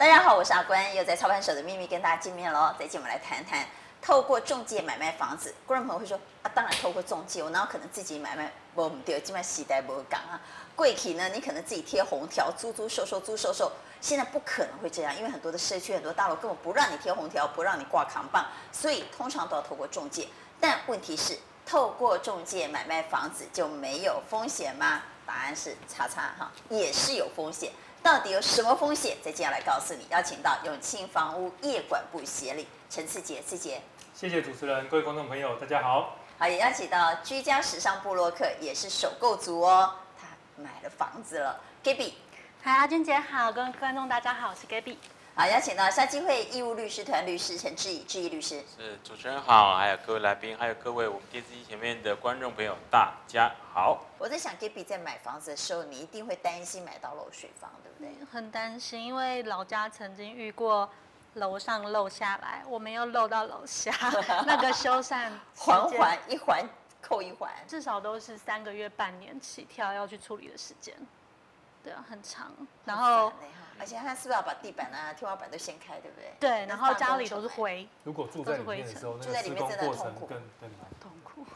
大家好，我是阿关，又在操盘手的秘密跟大家见面喽。这期我们来谈谈透过中介买卖房子。观众朋友会说啊，当然透过中介，我哪有可能自己买卖？不，唔对，基本上时代不讲啊。贵体呢，你可能自己贴红条，租租售售，租售售。现在不可能会这样，因为很多的社区、很多大楼根本不让你贴红条，不让你挂扛棒，所以通常都要透过中介。但问题是，透过中介买卖房子就没有风险吗？答案是叉叉哈，也是有风险。到底有什么风险？再接下来告诉你。邀请到永庆房屋业管部协理陈次杰，次杰。谢谢主持人，各位观众朋友，大家好。好，也邀请到居家时尚部落客，也是首购族哦。他买了房子了，Gaby。嗨，阿君姐好，各位观众大家好，我是 Gaby。好，邀请到消基会义务律师团律师陈志毅，志毅律师。是主持人好，还有各位来宾，还有各位我们电视机前面的观众朋友，大家好。我在想，Gaby 在买房子的时候，你一定会担心买到漏水房，对不对？很担心，因为老家曾经遇过楼上漏下来，我们又漏到楼下，那个修缮环环一环扣一环，至少都是三个月、半年起跳要去处理的时间。对啊，很长。然后。而且他是不是要把地板啊、天花板都掀开，对不对？对，然后家里都是灰。如果住在里面的时候，住在里面真的很痛苦，更更痛苦。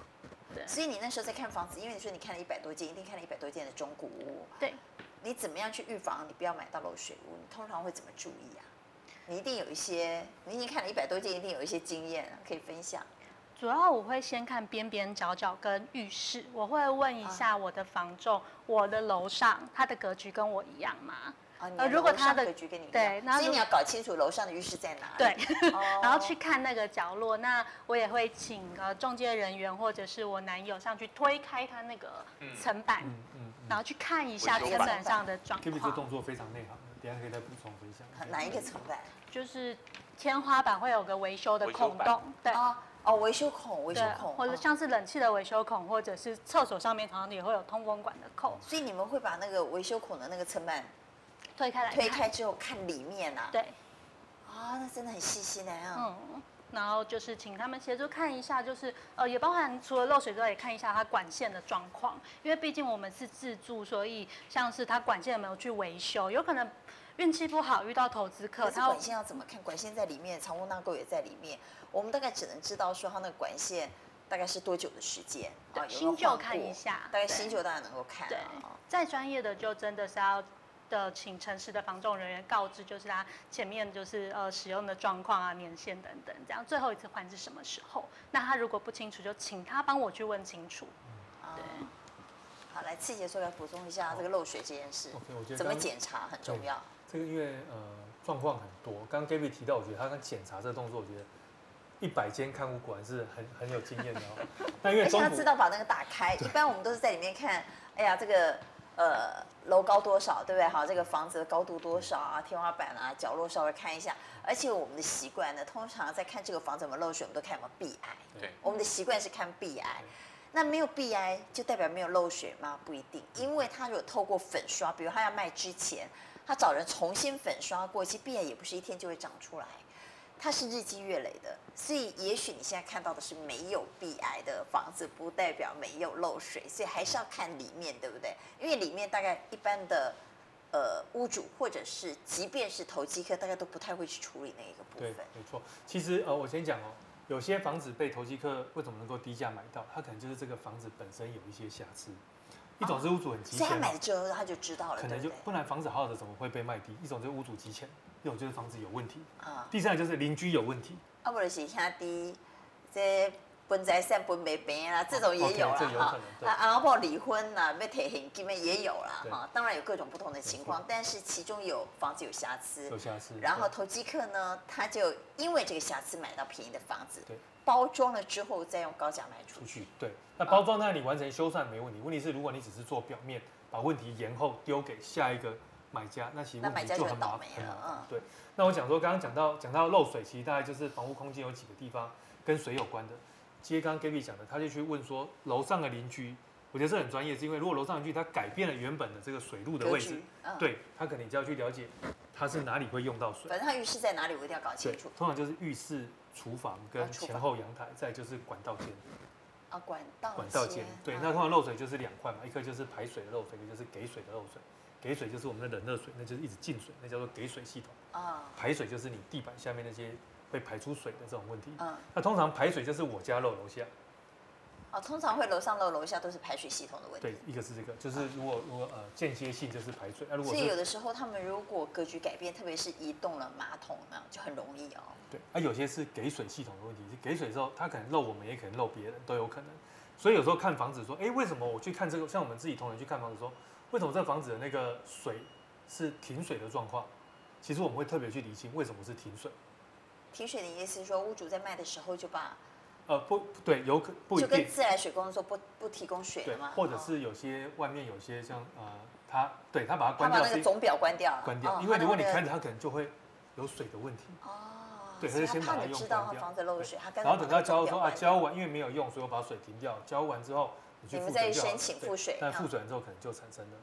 对。所以你那时候在看房子，因为你说你看了一百多间，一定看了一百多间的中古屋。对。你怎么样去预防你不要买到漏水屋？你通常会怎么注意啊？你一定有一些，你已经看了一百多间，一定有一些经验可以分享。主要我会先看边边角角跟浴室，我会问一下我的房仲，我的楼上它的格局跟我一样吗？呃，如果他的对，所以你要搞清楚楼上的浴室在哪里。对，然后去看那个角落。那我也会请呃中介人员或者是我男友上去推开他那个层板，嗯嗯，然后去看一下层板上的状况。Kimi 这动作非常内行，等下可以再补充分享。哪一个层板？就是天花板会有个维修的孔洞，对。哦，维修孔，维修孔，或者像是冷气的维修孔，或者是厕所上面常常也会有通风管的孔。所以你们会把那个维修孔的那个层板。推开来，推开之后看里面啊。对，啊，那真的很细心的啊。嗯，然后就是请他们协助看一下，就是呃，也包含除了漏水之外，也看一下它管线的状况，因为毕竟我们是自住，所以像是它管线有没有去维修，有可能运气不好遇到投资客。它管线要怎么看？管线在里面，藏污纳垢也在里面，我们大概只能知道说它那个管线大概是多久的时间啊？新旧看一下，大概新旧大家能够看。对，再专业的就真的是要。的，请诚实的房仲人员告知，就是他前面就是呃使用的状况啊、年限等等，这样最后一次换是什么时候？那他如果不清楚，就请他帮我去问清楚。对，好，来赐杰说要补充一下这个漏水这件事。OK，我觉得怎么检查很重要。这个因为呃状况很多，刚刚 Gaby 提到，我觉得他刚检查这个动作，我觉得一百间看屋果然是很很有经验的哦。那因为他知道把那个打开，一般我们都是在里面看，哎呀这个。呃，楼高多少，对不对？好，这个房子的高度多少啊？天花板啊，角落稍微看一下。而且我们的习惯呢，通常在看这个房子有没有漏水，我们都看有没有 BI。对，我们的习惯是看 BI。那没有 BI 就代表没有漏水吗？不一定，因为他如果透过粉刷，比如他要卖之前，他找人重新粉刷过，其实 BI 也不是一天就会长出来。它是日积月累的，所以也许你现在看到的是没有壁癌的房子，不代表没有漏水，所以还是要看里面，对不对？因为里面大概一般的呃屋主或者是即便是投机客，大概都不太会去处理那一个部分。对，没错。其实呃，我先讲哦，有些房子被投机客为什么能够低价买到？他可能就是这个房子本身有一些瑕疵。一种是屋主很急钱，他买了之后他就知道了，可能就不然房子好好的怎么会被卖低？一种就是屋主急钱，一种就是房子有问题啊。第三个就是邻居有问题，啊，或者是兄弟这分财产分没平啦，这种也有啦哈。啊，然后离婚啦，要提现金也有啦哈。当然有各种不同的情况，但是其中有房子有瑕疵，有瑕疵。然后投机客呢，他就因为这个瑕疵买到便宜的房子。对。包装了之后再用高价卖出去。对，那包装那你完成修缮没问题。问题是如果你只是做表面，把问题延后丢给下一个买家，那其实问题就很麻烦了。嗯，对。那我讲说，刚刚讲到讲到漏水，其实大概就是房屋空间有几个地方跟水有关的。接刚刚 Gaby 讲的，他就去问说楼上的邻居，我觉得这很专业，是因为如果楼上邻居他改变了原本的这个水路的位置，对他可能就要去了解他是哪里会用到水。反正他浴室在哪里，我一定要搞清楚。通常就是浴室。厨房跟前后阳台，再就是管道间。啊，管道管道间，对，那通常漏水就是两块嘛，一个就是排水的漏水，一个就是给水的漏水。给水就是我们的冷热水，那就是一直进水，那叫做给水系统。啊。排水就是你地板下面那些会排出水的这种问题。嗯。那通常排水就是我家漏楼下。哦，通常会楼上漏楼下都是排水系统的问题。对，一个是这个，就是如果如果呃间歇性就是排水，啊，如果所以有的时候他们如果格局改变，特别是移动了马桶那样就很容易哦。对，啊，有些是给水系统的问题，是给水之后它可能漏我们，也可能漏别人，都有可能。所以有时候看房子说，哎，为什么我去看这个？像我们自己同仁去看房子说，为什么这房子的那个水是停水的状况？其实我们会特别去理清为什么是停水。停水的意思是说，屋主在卖的时候就把。呃，不对，有可不一定。就跟自来水公司说不不提供水了吗？或者是有些外面有些像呃，他对他把它关掉，他把那个总表关掉，关掉，因为如果你开着，它可能就会有水的问题。哦，对，他就先把它用关掉。房子漏水，他然后等他交说啊，交完因为没有用，所以我把水停掉。交完之后，你们再申请复水。但复水完之后，可能就产生了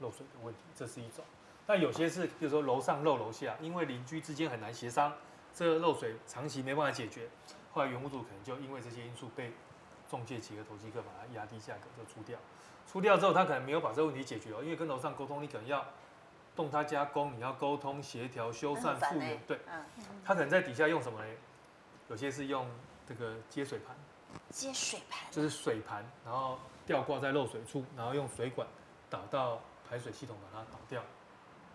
漏水的问题，这是一种。那有些是，比如说楼上漏楼下，因为邻居之间很难协商，这个漏水长期没办法解决。后来原屋主可能就因为这些因素被中介几个投机客把它压低价格就出掉，出掉之后他可能没有把这个问题解决哦，因为跟楼上沟通，你可能要动他加工，你要沟通协调修缮复原，对，他可能在底下用什么呢？有些是用这个接水盘，接水盘就是水盘，然后吊挂在漏水处，然后用水管导到排水系统把它导掉。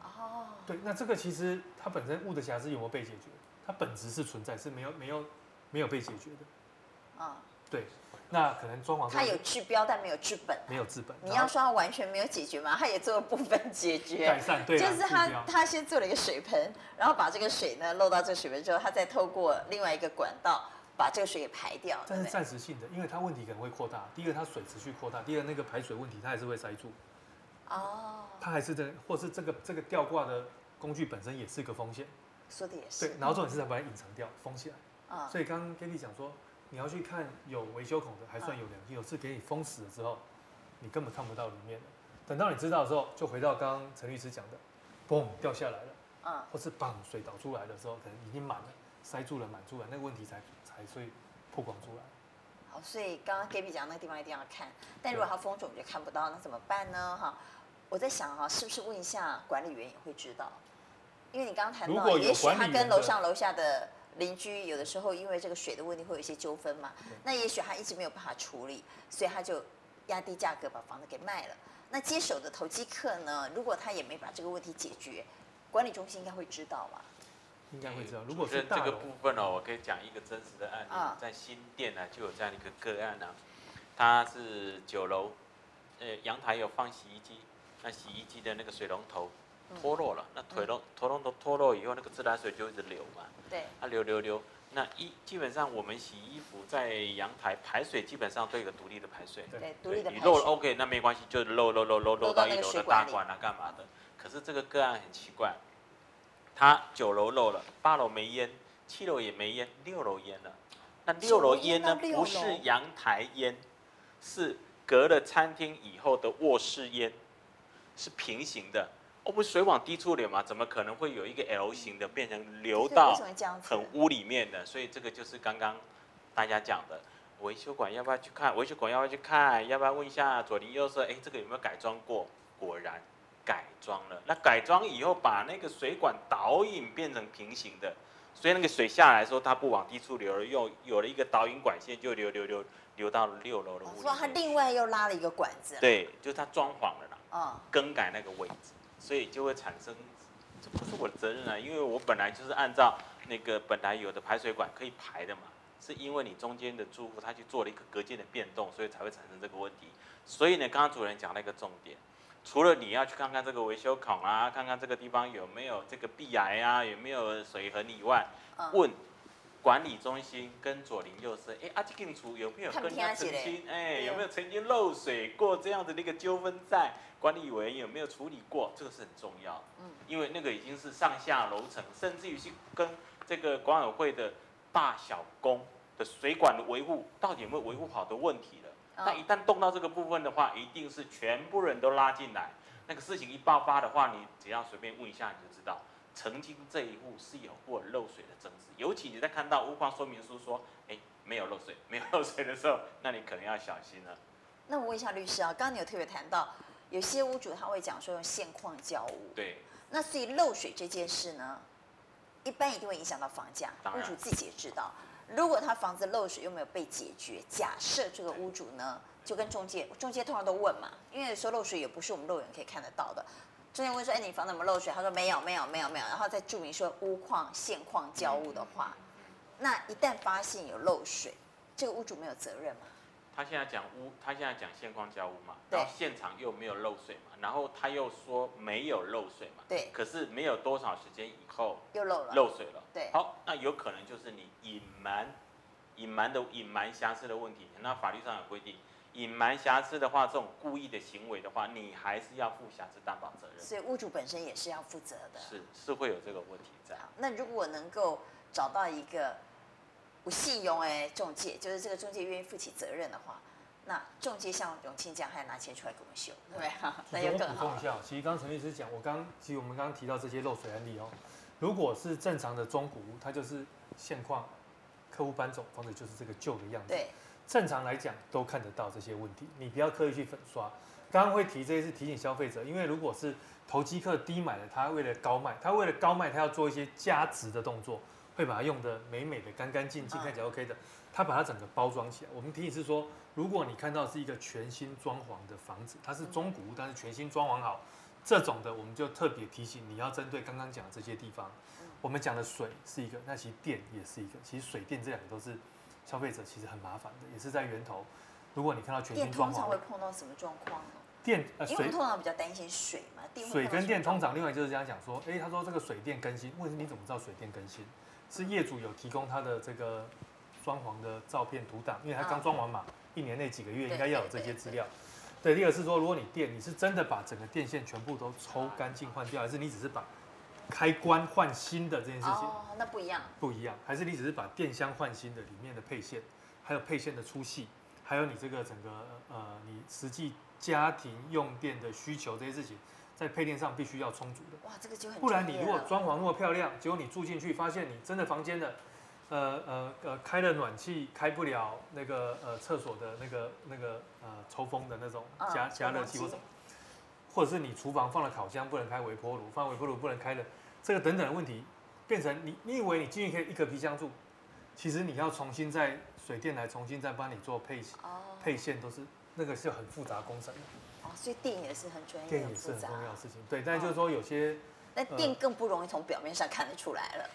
哦，对，那这个其实它本身物的瑕疵有没有被解决？它本质是存在，是没有没有。没有被解决的，啊，对，那可能装潢它有治标，但没有治本，没有治本。你要说它完全没有解决吗？它也做了部分解决，改善，对，就是它它先做了一个水盆，然后把这个水呢漏到这个水盆之后，它再透过另外一个管道把这个水给排掉。但是暂时性的，因为它问题可能会扩大。第一个，它水持续扩大；第二，那个排水问题它还是会塞住。哦，它还是这，或是这个这个吊挂的工具本身也是一个风险。说的也是。对，然后重点是它把它隐藏掉，封起来。所以刚刚 Gaby 讲说，你要去看有维修孔的，还算有良心。有次给你封死了之后，你根本看不到里面的。等到你知道的时候，就回到刚刚陈律师讲的，嘣掉下来了，嗯，或是嘣水倒出来的时候，可能已经满了，塞住了，满住了，那个问题才才所以曝光出来。好，所以刚刚 Gaby 讲那个地方一定要看，但如果它封住你就看不到，那怎么办呢？哈，我在想哈，是不是问一下管理员也会知道？因为你刚刚谈到，也许他跟楼上楼下的。邻居有的时候因为这个水的问题会有一些纠纷嘛，那也许他一直没有办法处理，所以他就压低价格把房子给卖了。那接手的投机客呢，如果他也没把这个问题解决，管理中心应该会知道吧？应该会知道。如果是这个部分哦，我可以讲一个真实的案例，在新店呢就有这样一个个案呢，他是九楼，呃，阳台有放洗衣机，那洗衣机的那个水龙头脱落了，那腿龙头龙头脱落以后，那个自来水就一直流嘛。对，它流流流，那一基本上我们洗衣服在阳台排水，基本上都有个独立的排水。对，独立的排水。你漏了 OK，那没关系，就漏漏漏漏漏到一楼的大管啊，干嘛的？可是这个个案很奇怪，它九楼漏了，八楼没烟，七楼也没烟，六楼烟了。那六楼烟呢？不是阳台烟，是隔了餐厅以后的卧室烟，是平行的。哦不是水往低处流嘛？怎么可能会有一个 L 型的变成流到很屋里面的？所以这个就是刚刚大家讲的维修管要不要去看？维修管要不要去看？要不要问一下左邻右舍？哎，这个有没有改装过？果然改装了。那改装以后把那个水管导引变成平行的，所以那个水下来的时候它不往低处流了，又有了一个导引管线，就流流流流到了六楼的屋里。说他另外又拉了一个管子。对，就是他装潢了啦。嗯。更改那个位置。所以就会产生，这不是我的责任啊，因为我本来就是按照那个本来有的排水管可以排的嘛，是因为你中间的住户他去做了一个隔间的变动，所以才会产生这个问题。所以呢，刚刚主任讲了一个重点，除了你要去看看这个维修孔啊，看看这个地方有没有这个壁癌啊，有没有水痕以外，问管理中心跟左邻右舍，哎，阿基金厨有没有跟人家澄清？哎，有没有曾经漏水过这样的那个纠纷在？管理委员有没有处理过？这个是很重要的，嗯，因为那个已经是上下楼层，甚至于是跟这个管委会的大小工的水管的维护到底有没有维护好的问题了。那一旦动到这个部分的话，一定是全部人都拉进来。那个事情一爆发的话，你只要随便问一下，你就知道曾经这一户是有过漏水的争执。尤其你在看到屋况说明书说，哎，没有漏水，没有漏水的时候，那你可能要小心了。那我问一下律师啊，刚刚你有特别谈到。有些屋主他会讲说用现况交屋。对。那所以漏水这件事呢，一般一定会影响到房价。屋主自己也知道，如果他房子漏水又没有被解决，假设这个屋主呢，就跟中介，中介通常都问嘛，因为说漏水也不是我们肉眼可以看得到的。中介问说：“哎，你房子有没有漏水？”他说：“没有，没有，没有，没有。”然后再注明说屋况现况交屋的话，那一旦发现有漏水，这个屋主没有责任吗？他现在讲屋，他现在讲现况交屋嘛，然后现场又没有漏水嘛，然后他又说没有漏水嘛，对，可是没有多少时间以后又漏了，漏水了，对，好，那有可能就是你隐瞒、隐瞒的隐瞒瑕疵的问题。那法律上有规定，隐瞒瑕疵的话，这种故意的行为的话，你还是要负瑕疵担保责任。所以屋主本身也是要负责的，是是会有这个问题在。那如果能够找到一个不信用哎中介，就是这个中介愿意负起责任的话。那中介像永庆这样，还拿钱出来给我们修，对不对？哈，那就更好。补充一下，其实刚刚陈律师讲，我刚其实我们刚刚提到这些漏水案例哦，如果是正常的中古屋，它就是现况，客户搬走，房子就是这个旧的样子。对。正常来讲都看得到这些问题，你不要刻意去粉刷。刚刚会提这些是提醒消费者，因为如果是投机客低买的，他为了高卖，他为了高卖，他要做一些加值的动作，会把它用得美美的、干干净净，看起来 OK 的。他把它整个包装起来。我们提醒是说，如果你看到是一个全新装潢的房子，它是中古屋，但是全新装潢好，这种的我们就特别提醒你要针对刚刚讲的这些地方。我们讲的水是一个，那其实电也是一个。其实水电这两个都是消费者其实很麻烦的，也是在源头。如果你看到全新装潢，电通常会碰到什么状况呢？电呃水，因为通常比较担心水嘛。电水跟电通常另外就是这样讲说，哎，他说这个水电更新，问题是你怎么知道水电更新？是业主有提供他的这个。装潢的照片图档，因为他刚装完嘛，一年内几个月应该要有这些资料。对，第二是说，如果你电，你是真的把整个电线全部都抽干净换掉，还是你只是把开关换新的这件事情？哦，那不一样。不一样，还是你只是把电箱换新的里面的配线，还有配线的粗细，还有你这个整个呃，你实际家庭用电的需求这些事情，在配电上必须要充足的。哇，这个就很。不然你如果装潢那么漂亮，结果你住进去发现你真的房间的。呃呃呃，开了暖气开不了那个呃厕所的那个那个呃抽风的那种加加热器或什么，或者是你厨房放了烤箱不能开微波炉，放微波炉不能开的这个等等的问题，变成你你以为你进去可以一个皮箱住，其实你要重新在水电来重新再帮你做配配线，都是那个是很复杂工程的。哦，所以电也是很专业，电也是很重要的事情。对，但是就是说有些，那电更不容易从表面上看得出来了。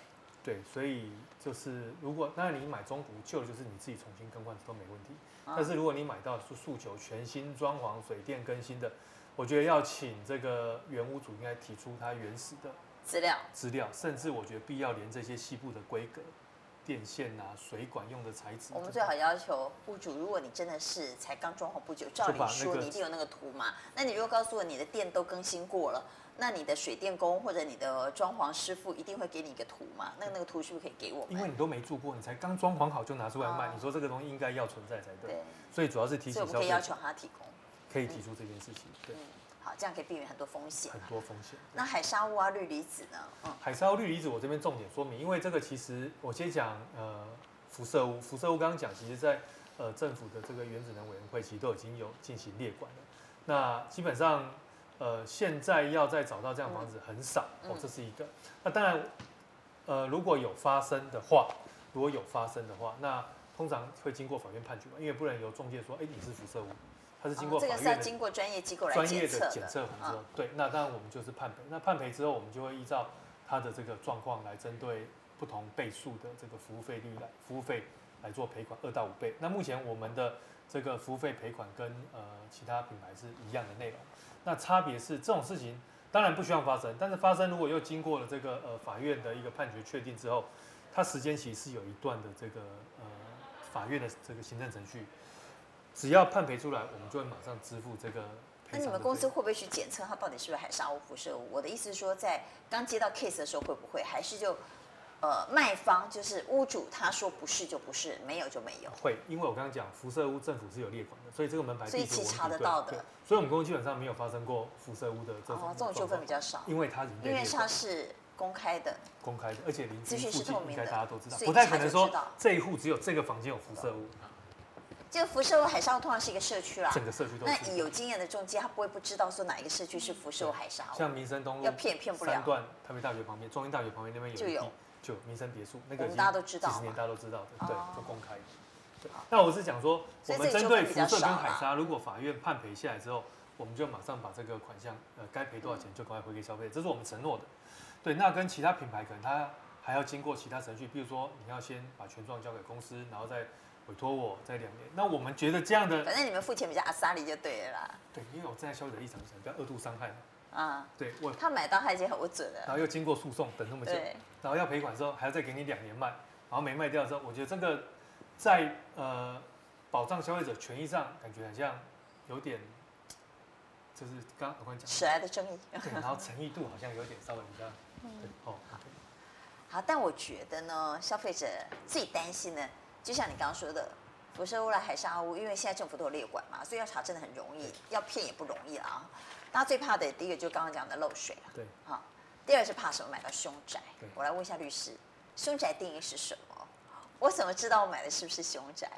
对，所以就是如果当然你买中古旧的，就是你自己重新更换都没问题。但是如果你买到是诉求全新装潢、水电更新的，我觉得要请这个原屋主应该提出他原始的资料资料，甚至我觉得必要连这些细部的规格、电线啊、水管用的材质。我们最好要求屋主，如果你真的是才刚装潢不久，照理说你一定有那个图嘛。那你如果告诉我你的电都更新过了。那你的水电工或者你的装潢师傅一定会给你一个图嘛？那那个图是不是可以给我们？因为你都没住过，你才刚装潢好就拿出来卖，哦、你说这个东西应该要存在才对。对。所以主要是提醒消费者。所以我们可以要求他提供。可以提出这件事情。对。嗯，好，这样可以避免很多风险。很多风险。那海砂屋啊、氯离子呢？嗯。海砂屋、氯离子，我这边重点说明，因为这个其实我先讲呃辐射屋，辐射屋刚刚讲，其实在呃政府的这个原子能委员会其实都已经有进行列管了。那基本上。呃，现在要再找到这样房子很少哦，这是一个。那当然，呃，如果有发生的话，如果有发生的话，那通常会经过法院判决嘛，因为不能由中介说，哎，你是辐射屋，它是经过这个是要经过专业机构来检测的。专业的检测之后，对，那当然我们就是判赔。那判赔之后，我们就会依照它的这个状况来针对不同倍数的这个服务费率来服务费来做赔款，二到五倍。那目前我们的这个服务费赔款跟呃其他品牌是一样的内容。那差别是这种事情当然不希望发生，但是发生如果又经过了这个呃法院的一个判决确定之后，它时间其实是有一段的这个呃法院的这个行政程序，只要判赔出来，我们就会马上支付这个。那你们公司会不会去检测它到底是不是海沙屋、辐射物？我的意思是说，在刚接到 case 的时候会不会，还是就？呃，卖方就是屋主，他说不是就不是，没有就没有。会，因为我刚刚讲辐射屋政府是有列管的，所以这个门牌。所以其实查得到的。所以我们公司基本上没有发生过辐射屋的这种。哦，这种纠纷比较少。因为它因为它是公开的。公开的，而且邻居附近应该大家都知道，不太可能说这一户只有这个房间有辐射屋。就福寿海沙屋通常是一个社区啦，整个社区都是。那有经验的中介，他不会不知道说哪一个社区是福寿海沙。像民生东路，要骗也骗不了。三段台北大学旁边，中英大学旁边那边有就有就民生别墅，那个大家都知道，几十年大家都知道的，对，就公开的。那我是讲说，我们针对福寿跟海沙，如果法院判赔下来之后，我们就马上把这个款项，呃，该赔多少钱就赶快回给消费者，这是我们承诺的。对，那跟其他品牌可能他还要经过其他程序，比如说你要先把权状交给公司，然后再。委托我在两年，那我们觉得这样的，反正你们付钱比较阿莎力就对了啦。对，因为我站在消费者立场想，不要二度伤害嘛。啊，对，我他买到他已经很不准了，然后又经过诉讼等那么久，然后要赔款之后还要再给你两年卖，然后没卖掉之后，我觉得这个在呃保障消费者权益上感觉好像有点，就是刚刚我跟你讲迟来的正义，对，然后诚意度好像有点稍微比较，嗯，哦，好，但我觉得呢，消费者最担心的。就像你刚刚说的，辐射污染、海沙污，因为现在政府都有列管嘛，所以要查真的很容易，要骗也不容易啊。大家最怕的第一个就是刚刚讲的漏水了，对，好。第二是怕什么？买到凶宅。我来问一下律师，凶宅定义是什么？我怎么知道我买的是不是凶宅？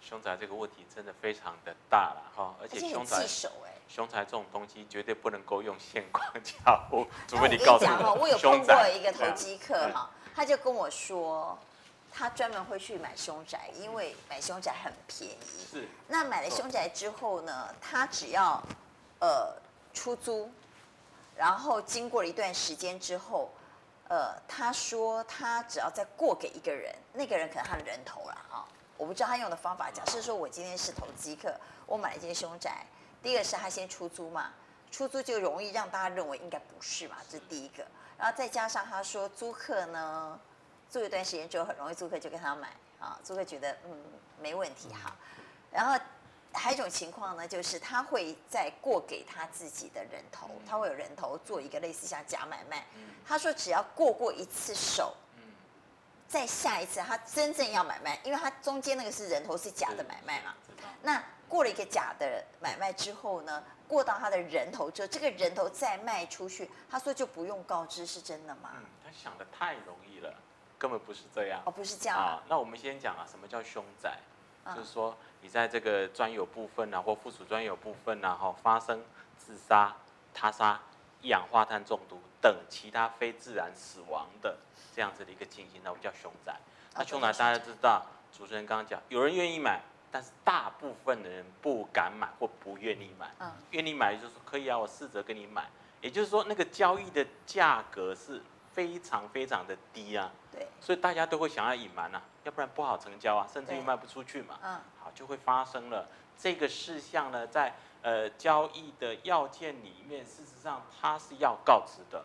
凶宅这个问题真的非常的大了哈，而且凶宅，哎，凶宅这种东西绝对不能够用现况交屋，除非你告诉我，我有碰过一个投机客哈，他就跟我说。他专门会去买凶宅，因为买凶宅很便宜。是。那买了凶宅之后呢，他只要呃出租，然后经过了一段时间之后，呃，他说他只要再过给一个人，那个人可能他的人头了啊，我不知道他用的方法。假设说我今天是投机客，我买了一间凶宅，第一个是他先出租嘛，出租就容易让大家认为应该不是嘛，这是第一个。然后再加上他说租客呢。住一段时间之后，很容易租客就跟他买啊，租客觉得嗯没问题哈。然后还有一种情况呢，就是他会再过给他自己的人头，他会有人头做一个类似像假买卖。他说只要过过一次手，再下一次他真正要买卖，因为他中间那个是人头是假的买卖嘛。那过了一个假的买卖之后呢，过到他的人头之后，这个人头再卖出去，他说就不用告知，是真的吗？嗯，他想的太容易了。根本不是这样哦，不是这样啊。那我们先讲啊，什么叫凶宅？就是说你在这个专有部分啊，或附属专有部分啊，哈，发生自杀、他杀、一氧化碳中毒等其他非自然死亡的这样子的一个情形，那我们叫凶宅。那凶宅大家知道，主持人刚刚讲，有人愿意买，但是大部分的人不敢买或不愿意买。嗯，愿意买就是说可以啊，我试着跟你买。也就是说，那个交易的价格是。非常非常的低啊，对，所以大家都会想要隐瞒啊，要不然不好成交啊，甚至于卖不出去嘛。嗯，好，就会发生了这个事项呢，在呃交易的要件里面，事实上它是要告知的。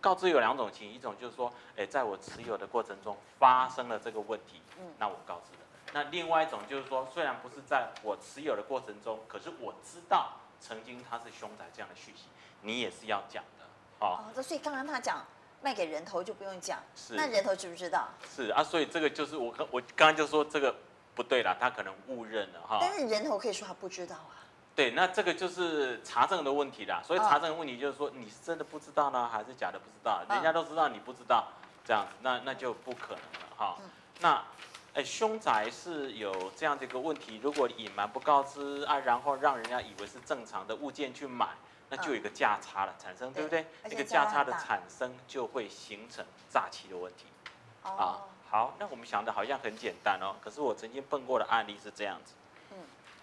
告知有两种情形，一种就是说，哎，在我持有的过程中发生了这个问题，嗯，那我告知的。那另外一种就是说，虽然不是在我持有的过程中，可是我知道曾经它是凶宅这样的讯息，你也是要讲的。哦，哦，所以刚刚他讲。卖给人头就不用讲，是那人头知不知道？是啊，所以这个就是我刚我刚刚就说这个不对了，他可能误认了哈。但是人头可以说他不知道啊。对，那这个就是查证的问题啦。所以查证的问题就是说，你是真的不知道呢，还是假的不知道？人家都知道你不知道，这样子，那那就不可能了哈。那哎，凶宅是有这样的一个问题，如果隐瞒不告知啊，然后让人家以为是正常的物件去买。那就有一个价差了产生，对不对？这个价差的产生就会形成诈欺的问题。啊，好，那我们想的好像很简单哦，可是我曾经碰过的案例是这样子。嗯，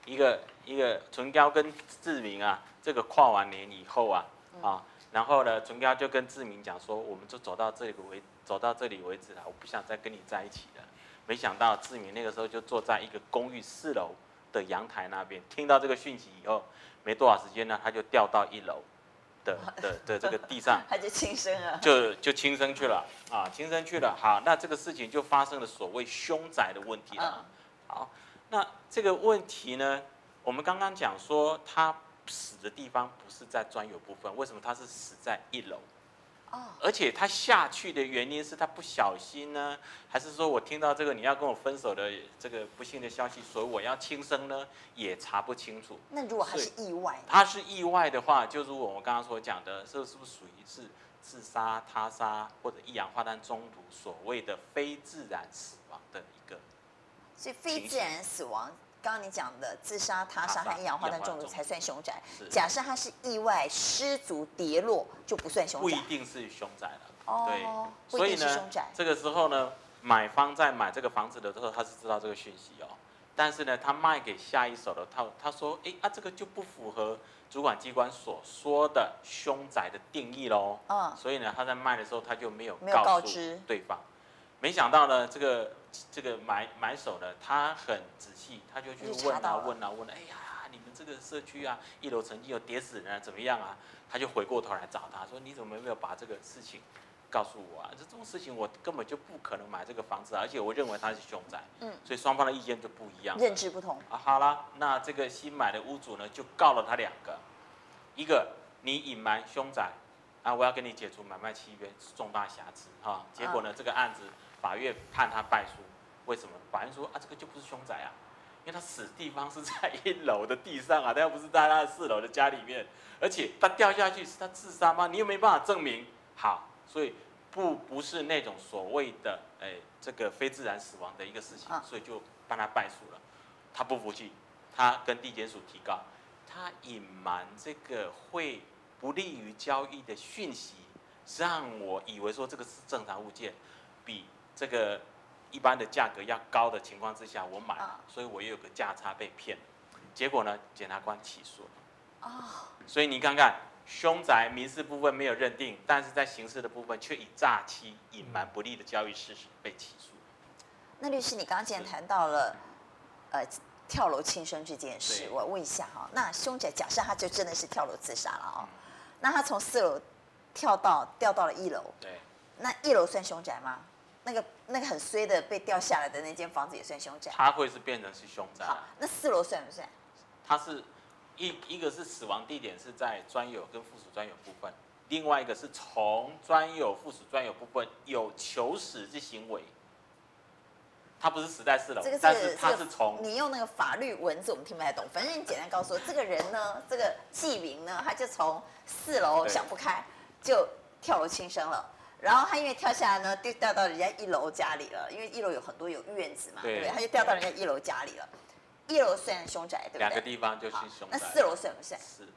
一个一个唇膏跟志明啊，这个跨完年以后啊，啊，然后呢，唇膏就跟志明讲说，我们就走到这里为走到这里为止了，我不想再跟你在一起了。没想到志明那个时候就坐在一个公寓四楼的阳台那边，听到这个讯息以后。没多少时间呢，他就掉到一楼的 的的这个地上，他就轻生了，就就轻生去了啊，轻生去了。好，那这个事情就发生了所谓凶宅的问题了。好，那这个问题呢，我们刚刚讲说他死的地方不是在专有部分，为什么他是死在一楼？而且他下去的原因是他不小心呢，还是说我听到这个你要跟我分手的这个不幸的消息，所以我要轻生呢？也查不清楚。那如果他是意外，他是意外的话，就如我们刚刚所讲的，这是不是属于是自杀、他杀或者一氧化碳中毒，所谓的非自然死亡的一个？所以非自然死亡，刚刚你讲的自杀、他杀和一氧化碳中毒才算凶宅。假设他是意外失足跌落，就不算凶宅。不一定是凶宅了。哦，对，所以呢，这个时候呢，买方在买这个房子的时候，他是知道这个讯息哦。但是呢，他卖给下一手的他他说，哎啊，这个就不符合主管机关所说的凶宅的定义喽。嗯，所以呢，他在卖的时候他就没有告知对方。没想到呢，这个这个买买手呢，他很仔细，他就去问啊问啊问，哎呀，你们这个社区啊，一楼曾经有跌死人啊，怎么样啊？他就回过头来找他说，你怎么没有把这个事情告诉我啊？这这种事情我根本就不可能买这个房子啊，而且我认为他是凶宅。嗯，所以双方的意见就不一样，认知不同啊。好啦，那这个新买的屋主呢，就告了他两个，一个你隐瞒凶宅啊，我要跟你解除买卖契约重大瑕疵哈。结果呢，这个案子。法院判他败诉，为什么？法院说啊，这个就不是凶宅啊，因为他死地方是在一楼的地上啊，他又不是在他的四楼的家里面，而且他掉下去是他自杀吗？你又没办法证明。好，所以不不是那种所谓的哎这个非自然死亡的一个事情，所以就帮他败诉了。他不服气，他跟地检署提告，他隐瞒这个会不利于交易的讯息，让我以为说这个是正常物件，比。这个一般的价格要高的情况之下，我买了，所以我也有个价差被骗，结果呢，检察官起诉了。啊，所以你看看，凶宅民事部分没有认定，但是在刑事的部分却以诈欺、隐瞒不利的交易事实被起诉。那律师，你刚刚既然谈到了，呃，跳楼轻生这件事，我问一下哈，那凶宅假设他就真的是跳楼自杀了啊、哦，那他从四楼跳到掉到了一楼，对，那一楼算凶宅吗？那个那个很衰的被掉下来的那间房子也算凶宅，它会是变成是凶宅。好，那四楼算不算？它是一一个是死亡地点是在专有跟附属专有部分，另外一个是从专有附属专有部分有求死之行为，他不是死在四楼，这个是但是他是从、这个、你用那个法律文字我们听不太懂，反正你简单告诉我，这个人呢，这个纪明呢，他就从四楼想不开就跳楼轻生了。然后他因为跳下来呢，就掉到人家一楼家里了。因为一楼有很多有院子嘛，对，对不对？他就掉到人家一楼家里了。一楼算凶宅，对不对？两个地方就是凶宅。那四楼算不算？是，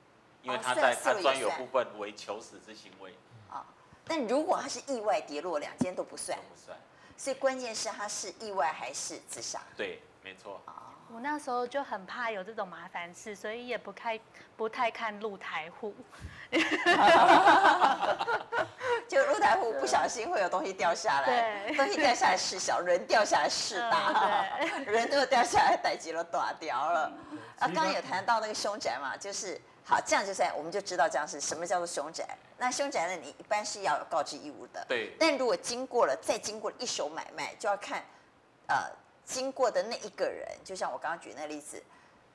因为他在他专有部分为求死之行为。啊，但如果他是意外跌落，两间都不算。都不算。所以关键是他是意外还是自杀？对，没错。我那时候就很怕有这种麻烦事，所以也不太不太看露台户。就露台户不小心会有东西掉下来，东西掉下来事小，人掉下来事大。人如果掉下来，逮急了断掉了。啊，刚刚有谈到那个凶宅嘛，就是好，这样就算我们就知道这样是什么叫做凶宅。那凶宅呢，你一般是要有告知义务的。对。但如果经过了，再经过一手买卖，就要看，呃。经过的那一个人，就像我刚刚举那个例子，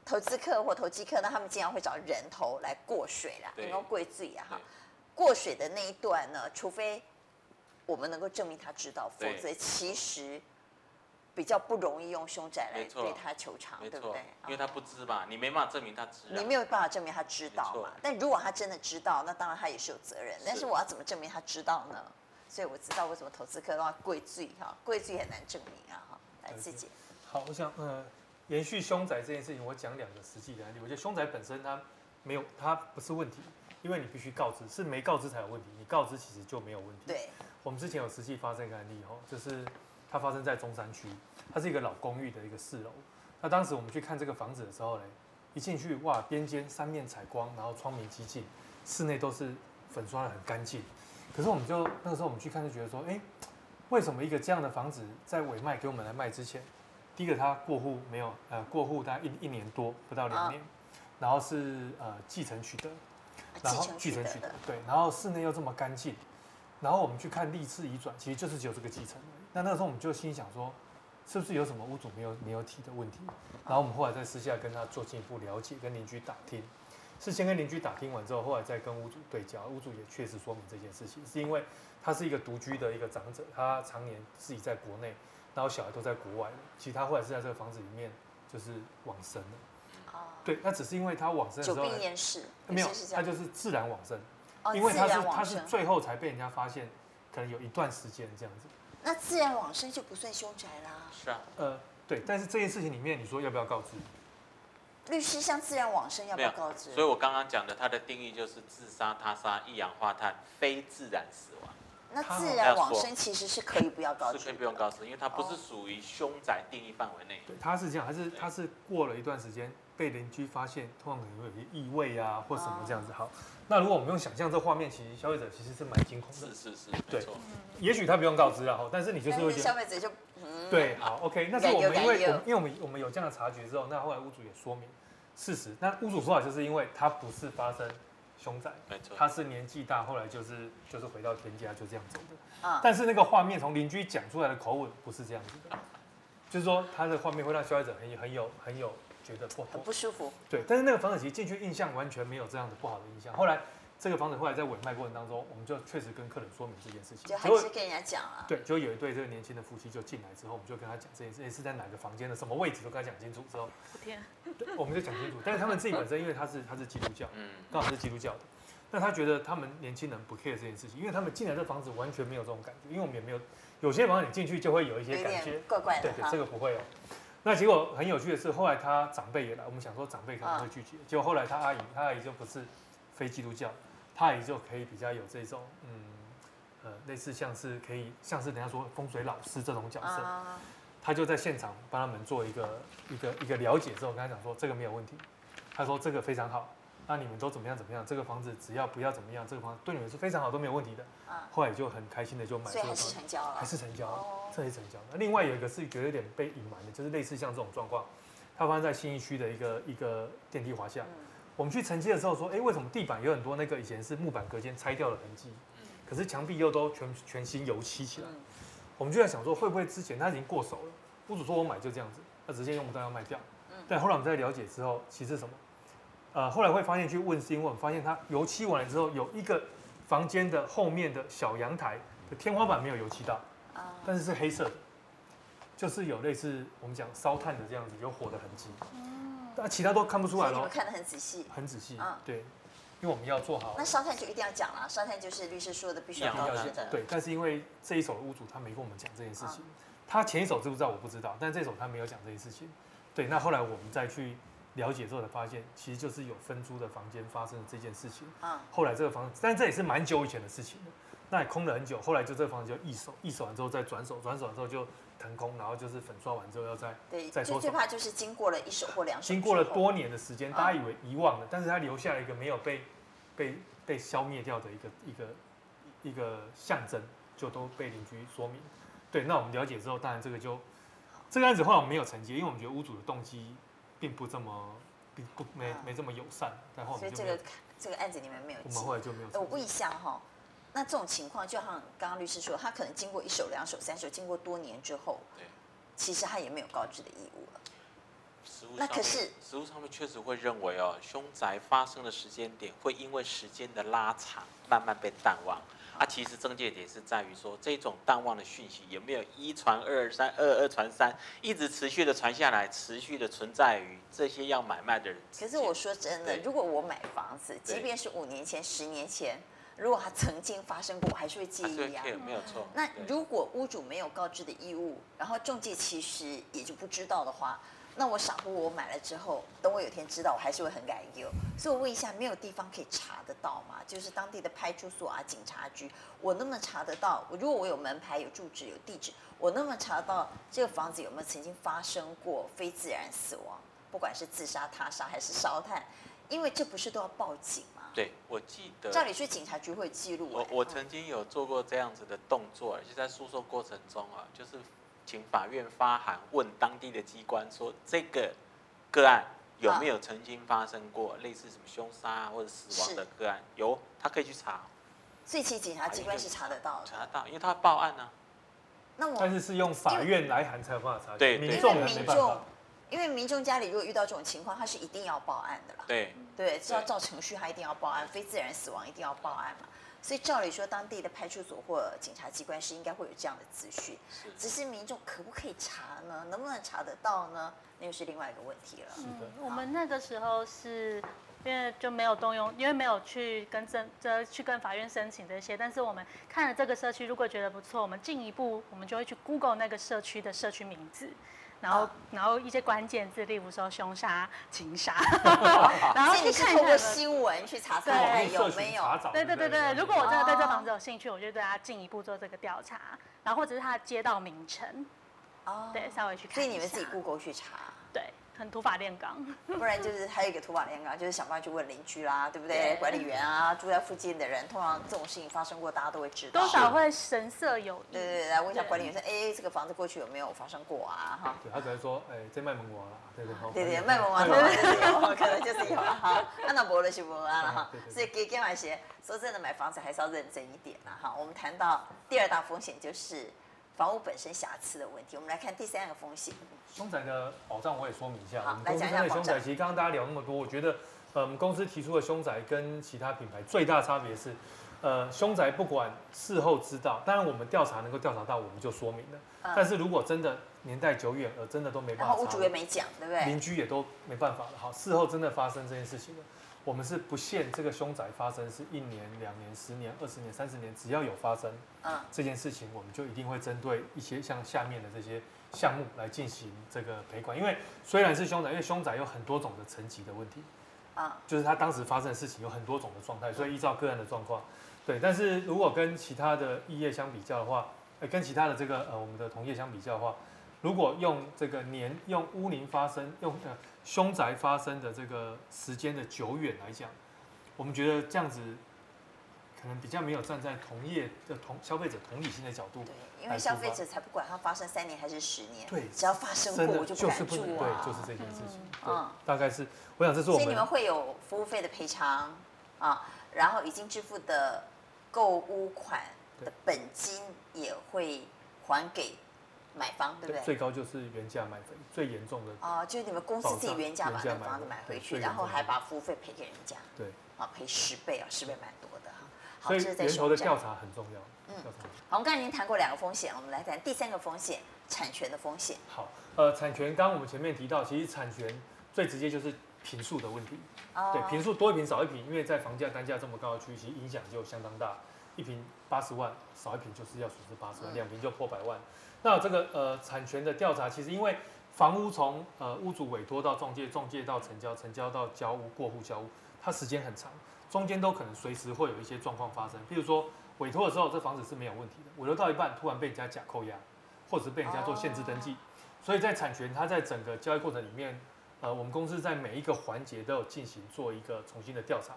投资客或投机客，呢他们经常会找人头来过水啦，能够过罪啊哈。过水的那一段呢，除非我们能够证明他知道，否则其实比较不容易用凶宅来对他求偿，对不对？因为他不知嘛，你没办法证明他知。你没有办法证明他知道嘛？但如果他真的知道，那当然他也是有责任。但是我要怎么证明他知道呢？所以我知道为什么投资客的话贵罪哈，贵罪很难证明啊哈。自己好，我想呃，延续凶宅这件事情，我讲两个实际的案例。我觉得凶宅本身它没有，它不是问题，因为你必须告知，是没告知才有问题。你告知其实就没有问题。对，我们之前有实际发生一个案例哦，就是它发生在中山区，它是一个老公寓的一个四楼。那当时我们去看这个房子的时候呢，一进去哇，边间三面采光，然后窗明几净，室内都是粉刷的很干净。可是我们就那个时候我们去看就觉得说，哎。为什么一个这样的房子在委卖给我们来卖之前，第一个它过户没有，呃，过户大概一一年多不到两年，然后是呃继承取得，然后继承取得，对，然后室内又这么干净，然后我们去看历次移转，其实就是只有这个继承。那那个时候我们就心想说，是不是有什么屋主没有没有提的问题？然后我们后来在私下跟他做进一步了解，跟邻居打听。是先跟邻居打听完之后，后来再跟屋主对焦，屋主也确实说明这件事情，是因为他是一个独居的一个长者，他常年自己在国内，然后小孩都在国外，其实他后来是在这个房子里面就是往生了。哦。对，那只是因为他往生的时候，久病厌世，没有，他就是自然往生，因为他是他是最后才被人家发现，可能有一段时间这样子。那自然往生就不算凶宅啦。是啊。呃。对，但是这件事情里面，你说要不要告知？律师像自然往生要不要告知？所以我刚刚讲的，它的定义就是自杀、他杀、一氧化碳，非自然死亡。那自然往生其实是可以不要告知，是可以不用告知，因为它不是属于凶宅定义范围内。对，它是这样，还是它是过了一段时间被邻居发现，通常可能会有些异味啊，或什么这样子。好，那如果我们用想象这画面，其实消费者其实是蛮惊恐的。是是是，对。也许他不用告知啊，但是你就是会消费者就对，好，OK。那是我们因为我们因为我们我们有这样的察觉之后，那后来屋主也说明事实。那屋主说法就是因为他不是发生。凶宅，没错，他是年纪大，后来就是就是回到天家，就这样走的。啊，但是那个画面从邻居讲出来的口吻不是这样子的，就是说他的画面会让消费者很有很有很有觉得不很不舒服。对，但是那个房子其实进去印象完全没有这样的不好的印象。后来这个房子后来在委卖过程当中，我们就确实跟客人说明这件事情，就还是跟人家讲啊。对，就有一对这个年轻的夫妻就进来之后，我们就跟他讲这件事，是在哪个房间的什么位置都跟他讲清楚之后，天，对，我们就讲清楚。但是他们自己本身因为他是他是基督教，嗯，刚好是基督教的。那他觉得他们年轻人不 care 这件事情，因为他们进来这房子完全没有这种感觉，因为我们也没有，有些房子你进去就会有一些感觉，怪怪的。对对，这个不会哦。那结果很有趣的是，后来他长辈也来，我们想说长辈可能会拒绝，结果后来他阿姨，他阿姨就不是非基督教，他也就可以比较有这种，嗯，呃，类似像是可以像是人家说风水老师这种角色，他就在现场帮他们做一个一个一个了解之后，跟他讲说这个没有问题，他说这个非常好。那你们都怎么样？怎么样？这个房子只要不要怎么样，这个房子对你们是非常好，都没有问题的。啊，后来就很开心的就买这个房子，还是成交了，还是成交了，这也成交。那另外有一个是觉得有点被隐瞒的，就是类似像这种状况，它发生在新一区的一个一个电梯华厦。我们去承接的时候说，哎，为什么地板有很多那个以前是木板隔间拆掉的痕迹？可是墙壁又都全全新油漆起来。我们就在想说，会不会之前他已经过手了？屋主说我买就这样子，他直接用不到要卖掉。但后来我们在了解之后，其实什么？呃，后来会发现去问，是因为我们发现它油漆完了之后，有一个房间的后面的小阳台的天花板没有油漆到，但是是黑色的，就是有类似我们讲烧炭的这样子有火的痕迹，但其他都看不出来了。你们看得很仔细，很仔细，对，因为我们要做好。那烧炭就一定要讲了，烧炭就是律师说的必须要。对，但是因为这一手的屋主他没跟我们讲这件事情，他前一手知不知道我不知道，但这一手他没有讲这件事情。对，那后来我们再去。了解之后才发现，其实就是有分租的房间发生了这件事情。啊，后来这个房子，但这也是蛮久以前的事情了，那也空了很久。后来就这个房子就一手，一手完之后再转手，转手完之后就腾空，然后就是粉刷完之后要再对，再说。最怕就是经过了一手或两手，经过了多年的时间，大家以为遗忘了，但是他留下了一个没有被被被消灭掉的一个一个一个象征，就都被邻居说明。对，那我们了解之后，当然这个就这个案子后来我们没有承接，因为我们觉得屋主的动机。并不这么，并不没没这么友善，但后面就所以这个这个案子你们没有，我们后来就没有。我问一下哈，那这种情况就像刚刚律师说，他可能经过一手、两手、三手，经过多年之后，对，其实他也没有告知的义务了。实物那可是实物上面确实会认为哦，凶宅发生的时间点会因为时间的拉长，慢慢被淡忘。啊，其实症结点是在于说，这种淡忘的讯息有没有一传二、三二二传三，一直持续的传下来，持续的存在于这些要买卖的人。可是我说真的，如果我买房子，即便是五年前、十年前，如果它曾经发生过，我还是会介意啊。没有错。那如果屋主没有告知的义务，然后中介其实也就不知道的话。那我傻乎，我买了之后，等我有天知道，我还是会很感忧。所以我问一下，没有地方可以查得到吗？就是当地的派出所啊、警察局，我能不能查得到？如果我有门牌、有住址、有地址，我能不能查得到这个房子有没有曾经发生过非自然死亡？不管是自杀、他杀还是烧炭，因为这不是都要报警吗？对，我记得。叫你去，警察局会记录。我我曾经有做过这样子的动作，而且在诉讼过程中啊，就是。请法院发函问当地的机关说，这个个案有没有曾经发生过类似什么凶杀啊或者死亡的个案？有，他可以去查。所以其实警察机关是查得到的。查得到，因为他报案呢、啊。那我但是是用法院来函才有办法查。对，民众民众，因为民众家里如果遇到这种情况，他是一定要报案的啦。对对，是要照程序，他一定要报案，非自然死亡一定要报案嘛。所以照理说，当地的派出所或警察机关是应该会有这样的资讯，是只是民众可不可以查呢？能不能查得到呢？那又是另外一个问题了。嗯，我们那个时候是因为就没有动用，因为没有去跟政这去跟法院申请这些，但是我们看了这个社区，如果觉得不错，我们进一步我们就会去 Google 那个社区的社区名字。然后然后一些关键字，例如说凶杀、情杀，然后你看一下新闻去查查看有没有？对对对对，如果我真的对这房子有兴趣，我就对他进一步做这个调查，然后或者是他的街道名称，哦，对，稍微去看。所以你们自己 Google 去查。对。很土法炼钢，不然就是还有一个土法炼钢，就是想办法去问邻居啦，对不对？对管理员啊，住在附近的人，通常这种事情发生过，大家都会知道。多少会神色有异。对对对，来问一下管理员说，哎，这个房子过去有没有发生过啊？哈。对，他可能说，哎，在卖萌娃啦，对对对对，卖萌娃，可能就是有，可能就是有啊。哈，那不了就不啊了哈。所以给给买鞋，说真的，买房子还是要认真一点啦。哈，我们谈到第二大风险就是。房屋本身瑕疵的问题，我们来看第三个风险。凶宅的保障我也说明一下。好，我们公司的凶宅，其实刚刚大家聊那么多，我觉得，呃，我们公司提出的凶宅跟其他品牌最大差别是，呃，凶宅不管事后知道，当然我们调查能够调查到，我们就说明了。嗯、但是如果真的年代久远，而真的都没办法，然后屋主也没讲，对不对？邻居也都没办法了。好，事后真的发生这件事情了。我们是不限这个凶宅发生是一年、两年、十年、二十年、三十年，只要有发生，嗯这件事情我们就一定会针对一些像下面的这些项目来进行这个赔款。因为虽然是凶宅，因为凶宅有很多种的层级的问题，就是他当时发生的事情有很多种的状态，所以依照个案的状况，对。但是如果跟其他的异业相比较的话，跟其他的这个呃我们的同业相比较的话，如果用这个年用屋龄发生用呃。凶宅发生的这个时间的久远来讲，我们觉得这样子可能比较没有站在同业的同消费者同理心的角度。对，因为消费者才不管它发生三年还是十年，对，只要发生过我就不敢住啊。对，就是这件事情。嗯，大概是，我想这是我们。所以你们会有服务费的赔偿啊，然后已经支付的购物款的本金也会还给。买方对不对？最高就是原价买房，最严重的哦，就是你们公司自己原价把那个房子买回去，然后还把服务费赔给人家。对，啊，赔十倍啊，十倍蛮多。好，所以源头的调查很重要。嗯，好，我们刚才已经谈过两个风险，我们来谈第三个风险，产权的风险。好，呃，产权刚刚我们前面提到，其实产权最直接就是平数的问题。哦。对，平数多一平少一平，因为在房价单价这么高的区域，其实影响就相当大。一平八十万，少一平就是要损失八十万，两平就破百万。那这个呃产权的调查，其实因为房屋从呃屋主委托到中介，中介到成交，成交到交屋过户交屋，它时间很长，中间都可能随时会有一些状况发生。譬如说委托的时候，这房子是没有问题的，委托到一半突然被人家假扣押，或者是被人家做限制登记，所以在产权它在整个交易过程里面，呃我们公司在每一个环节都有进行做一个重新的调查。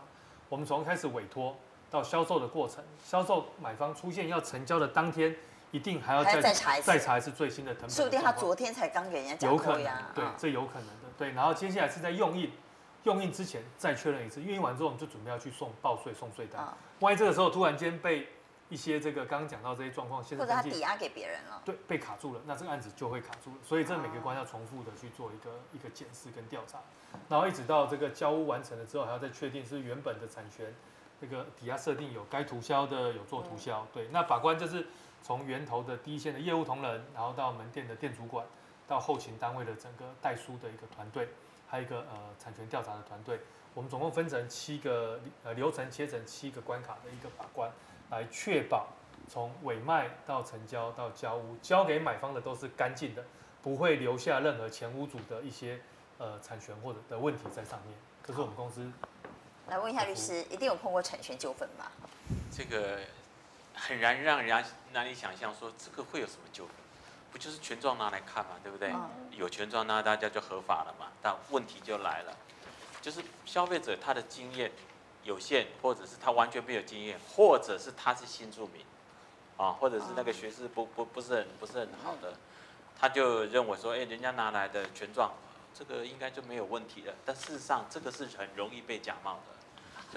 我们从开始委托到销售的过程，销售买方出现要成交的当天。一定还要再再查一次，再查一次最新的謄本。说不定他昨天才刚给人家讲过呀。对，这有可能的。对，然后接下来是在用印，用印之前再确认一次，印完之后我们就准备要去送报税、送税单。万一这个时候突然间被一些这个刚刚讲到这些状况，现在或者他抵押给别人了，对，被卡住了，那这个案子就会卡住了。所以这每个关要重复的去做一个一个检视跟调查，然后一直到这个交屋完成了之后，还要再确定是原本的产权，这个抵押设定有该涂销的有做涂销。对，那法官就是。从源头的第一线的业务同仁，然后到门店的店主管，到后勤单位的整个代书的一个团队，还有一个呃产权调查的团队，我们总共分成七个呃流程，切成七个关卡的一个把关，来确保从委卖到成交到交屋，交给买方的都是干净的，不会留下任何前屋主的一些呃产权或者的问题在上面。这是我们公司。来问一下律师，一定有碰过产权纠纷吧？这个。很难让人家难以想象，说这个会有什么纠纷？不就是权状拿来看嘛，对不对？有权状那大家就合法了嘛。但问题就来了，就是消费者他的经验有限，或者是他完全没有经验，或者是他是新住民，啊，或者是那个学识不不不是很不是很好的，他就认为说，哎，人家拿来的权状，这个应该就没有问题了。但事实上，这个是很容易被假冒的。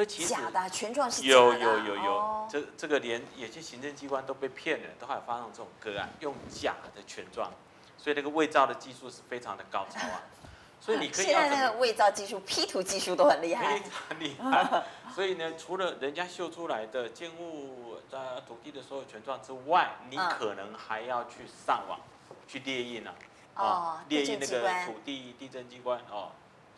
所以其实假的权状是有有有有，这这个连有些行政机关都被骗了，都还有发生这种个案，用假的权状，所以那个伪造的技术是非常的高超啊。所以你可以现在那个伪造技术、P 图技术都很厉害，非常厉害。所以呢，除了人家秀出来的建物的土地的所有权状之外，你可能还要去上网去列印啊，啊，列印那个土地地震机关哦。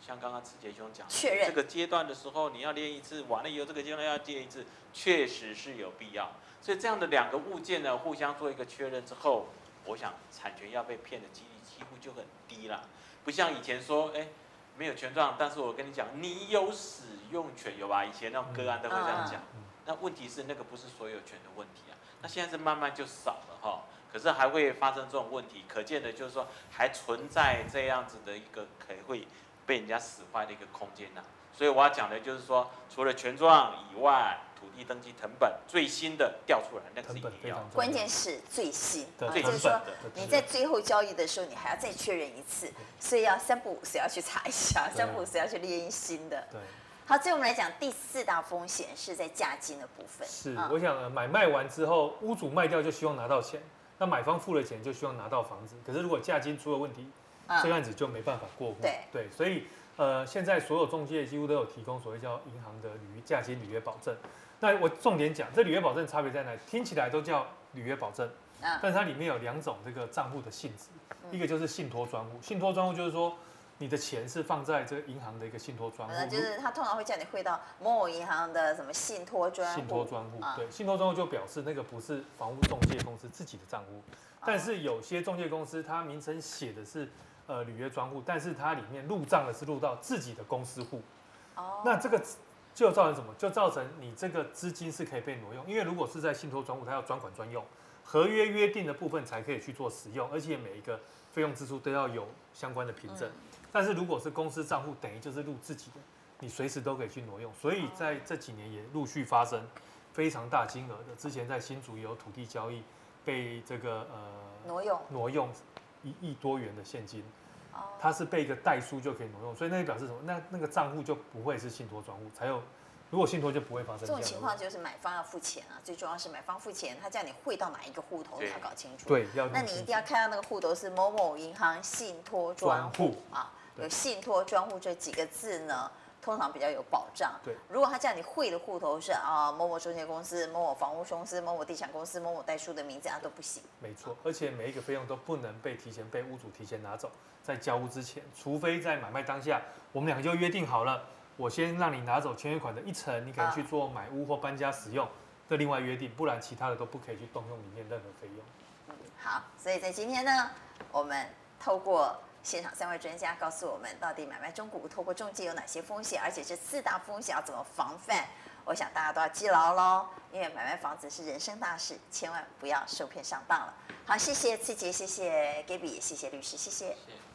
像刚刚子杰兄讲，确认这个阶段的时候，你要练一次，完了以后这个阶段要练一次，确实是有必要。所以这样的两个物件呢，互相做一个确认之后，我想产权要被骗的几率几乎就很低了，不像以前说，哎，没有权状，但是我跟你讲，你有使用权，有吧？以前那种个案都会这样讲。那问题是那个不是所有权的问题啊，那现在是慢慢就少了哈，可是还会发生这种问题，可见的就是说还存在这样子的一个可能会被人家使坏的一个空间呐。所以我要讲的就是说，除了权状以外，土地登记成本最新的调出来，那个是一定要。关键是最新，对，就是说你在最后交易的时候，你还要再确认一次，所以要三不五时要去查一下，三不五时要去列印新的。对。好，最后我们来讲第四大风险是在价金的部分。是，我想买卖完之后，屋主卖掉就希望拿到钱，那买方付了钱就希望拿到房子。可是如果价金出了问题，这个案子就没办法过户。对对，所以呃，现在所有中介几乎都有提供所谓叫银行的履价金履约保证。那我重点讲，这履约保证差别在哪里？听起来都叫履约保证，但是它里面有两种这个账户的性质，一个就是信托专户，信托专户就是说。你的钱是放在这个银行的一个信托专户，就是他通常会叫你汇到某某银行的什么信托专户。信托专户，对，信托专户就表示那个不是房屋中介公司自己的账户，但是有些中介公司它名称写的是呃履约专户，但是它里面入账的是入到自己的公司户。哦。那这个就造成什么？就造成你这个资金是可以被挪用，因为如果是在信托专户，它要专款专用，合约约定的部分才可以去做使用，而且每一个费用支出都要有相关的凭证。嗯但是如果是公司账户，等于就是入自己的，你随时都可以去挪用。所以在这几年也陆续发生非常大金额的，之前在新竹有土地交易被这个呃挪用挪用一亿多元的现金，它是被一个代书就可以挪用，所以那就表示什么？那那个账户就不会是信托专户，才有。如果信托就不会发生这，这种情况，就是买方要付钱啊，最重要是买方付钱，他叫你汇到哪一个户头，你要搞清楚。对，要。那你一定要看到那个户头是某某银行信托专户啊，有信托专户这几个字呢，通常比较有保障。对。如果他叫你汇的户头是啊某某中介公司、某某房屋公司、某某地产公司、某某代书的名字啊，都不行。没错，而且每一个费用都不能被提前被屋主提前拿走，在交屋之前，除非在买卖当下，我们两个就约定好了。我先让你拿走签约款的一层，你可以去做买屋或搬家使用的另外约定，不然其他的都不可以去动用里面任何费用。嗯，好，所以在今天呢，我们透过现场三位专家告诉我们，到底买卖中古透过中介有哪些风险，而且这四大风险要怎么防范？我想大家都要记牢喽，因为买卖房子是人生大事，千万不要受骗上当了。好，谢谢次杰，谢谢 Gaby，谢谢律师，谢谢。谢谢